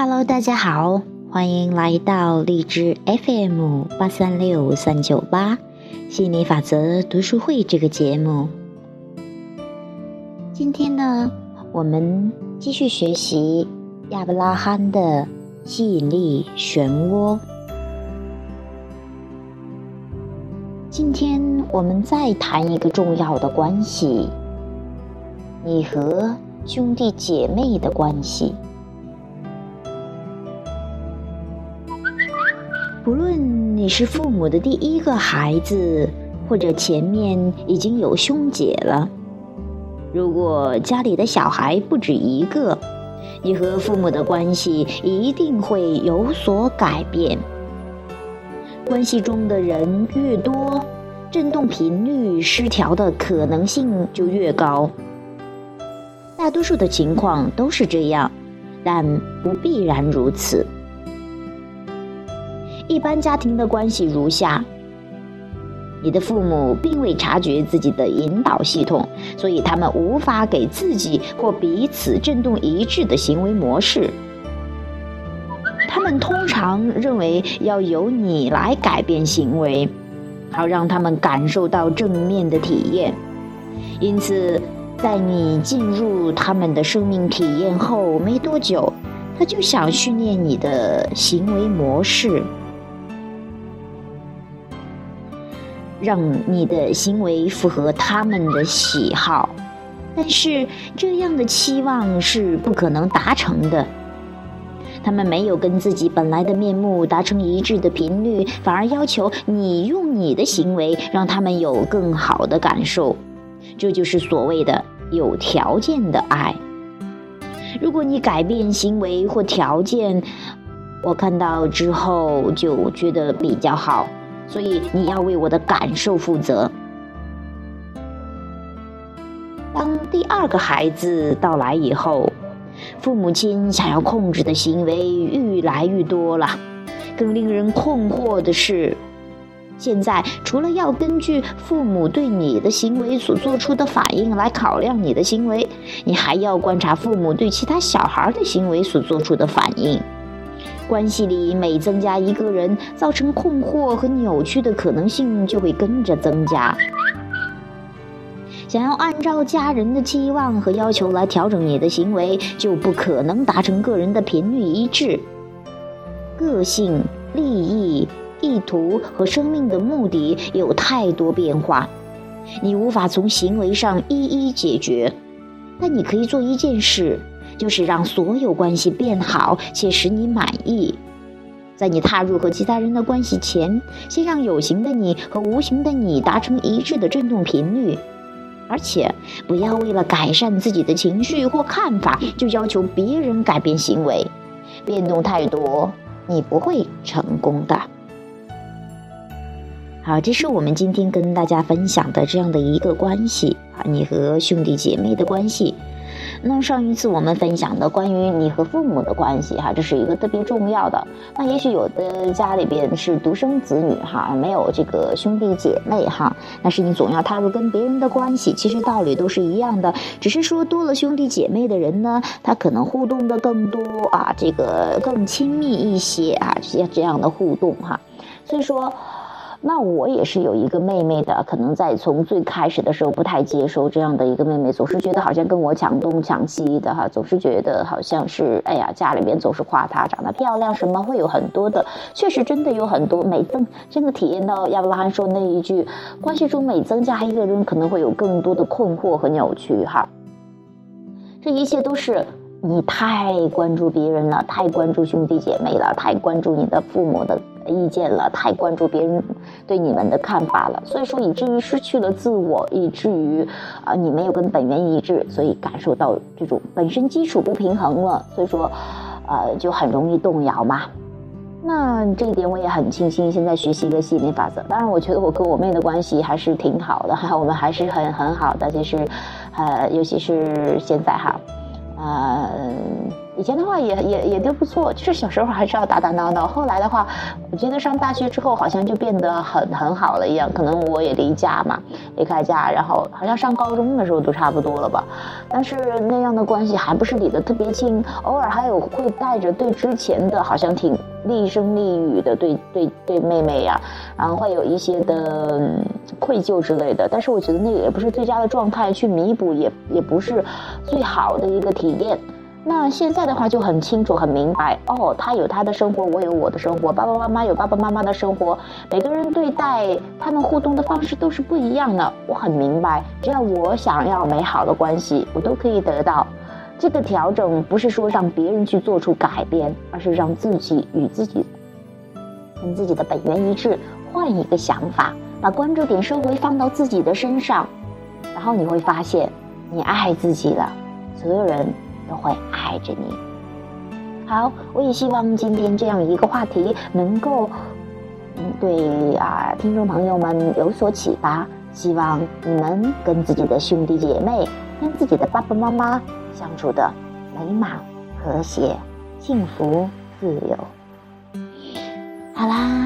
Hello，大家好，欢迎来到荔枝 FM 八三六三九八心理法则读书会这个节目。今天呢，我们继续学习亚伯拉罕的吸引力漩涡。今天我们再谈一个重要的关系，你和兄弟姐妹的关系。不论你是父母的第一个孩子，或者前面已经有兄姐了，如果家里的小孩不止一个，你和父母的关系一定会有所改变。关系中的人越多，振动频率失调的可能性就越高。大多数的情况都是这样，但不必然如此。一般家庭的关系如下：你的父母并未察觉自己的引导系统，所以他们无法给自己或彼此振动一致的行为模式。他们通常认为要由你来改变行为，好让他们感受到正面的体验。因此，在你进入他们的生命体验后没多久，他就想训练你的行为模式。让你的行为符合他们的喜好，但是这样的期望是不可能达成的。他们没有跟自己本来的面目达成一致的频率，反而要求你用你的行为让他们有更好的感受。这就是所谓的有条件的爱。如果你改变行为或条件，我看到之后就觉得比较好。所以你要为我的感受负责。当第二个孩子到来以后，父母亲想要控制的行为愈来愈多了。更令人困惑的是，现在除了要根据父母对你的行为所做出的反应来考量你的行为，你还要观察父母对其他小孩的行为所做出的反应。关系里每增加一个人，造成困惑和扭曲的可能性就会跟着增加。想要按照家人的期望和要求来调整你的行为，就不可能达成个人的频率一致。个性、利益、意图和生命的目的有太多变化，你无法从行为上一一解决。但你可以做一件事。就是让所有关系变好且使你满意。在你踏入和其他人的关系前，先让有形的你和无形的你达成一致的振动频率，而且不要为了改善自己的情绪或看法，就要求别人改变行为。变动太多，你不会成功的。好，这是我们今天跟大家分享的这样的一个关系啊，你和兄弟姐妹的关系。那上一次我们分享的关于你和父母的关系，哈，这是一个特别重要的。那也许有的家里边是独生子女，哈，没有这个兄弟姐妹，哈，但是你总要踏入跟别人的关系，其实道理都是一样的，只是说多了兄弟姐妹的人呢，他可能互动的更多啊，这个更亲密一些啊，这些这样的互动，哈，所以说。那我也是有一个妹妹的，可能在从最开始的时候不太接受这样的一个妹妹，总是觉得好像跟我抢东抢西的哈，总是觉得好像是哎呀，家里面总是夸她长得漂亮，什么会有很多的，确实真的有很多每增真的体验到亚伯拉罕说那一句，关系中每增加一个人，可能会有更多的困惑和扭曲哈，这一切都是。你太关注别人了，太关注兄弟姐妹了，太关注你的父母的意见了，太关注别人对你们的看法了，所以说以至于失去了自我，以至于啊你没有跟本源一致，所以感受到这种本身基础不平衡了，所以说，呃就很容易动摇嘛。那这一点我也很庆幸，现在学习一个吸引力法则。当然，我觉得我跟我妹的关系还是挺好的，哈，我们还是很很好的，就是，呃，尤其是现在哈。呃，以前的话也也也都不错，就是小时候还是要打打闹闹。后来的话，我觉得上大学之后好像就变得很很好了一样。可能我也离家嘛，离开家，然后好像上高中的时候都差不多了吧。但是那样的关系还不是理得特别清，偶尔还有会带着对之前的好像挺厉声厉语的对对对妹妹呀，然后会有一些的愧疚之类的。但是我觉得那个也不是最佳的状态去弥补，也也不是最好的一个体验。那现在的话就很清楚、很明白哦，他有他的生活，我有我的生活，爸爸妈妈有爸爸妈妈的生活，每个人对待他们互动的方式都是不一样的。我很明白，只要我想要美好的关系，我都可以得到。这个调整不是说让别人去做出改变，而是让自己与自己跟自己的本源一致，换一个想法，把关注点收回，放到自己的身上，然后你会发现，你爱自己了，所有人。都会爱着你。好，我也希望今天这样一个话题能够，嗯，对啊，听众朋友们有所启发。希望你们跟自己的兄弟姐妹、跟自己的爸爸妈妈相处的美满、和谐、幸福、自由。好啦，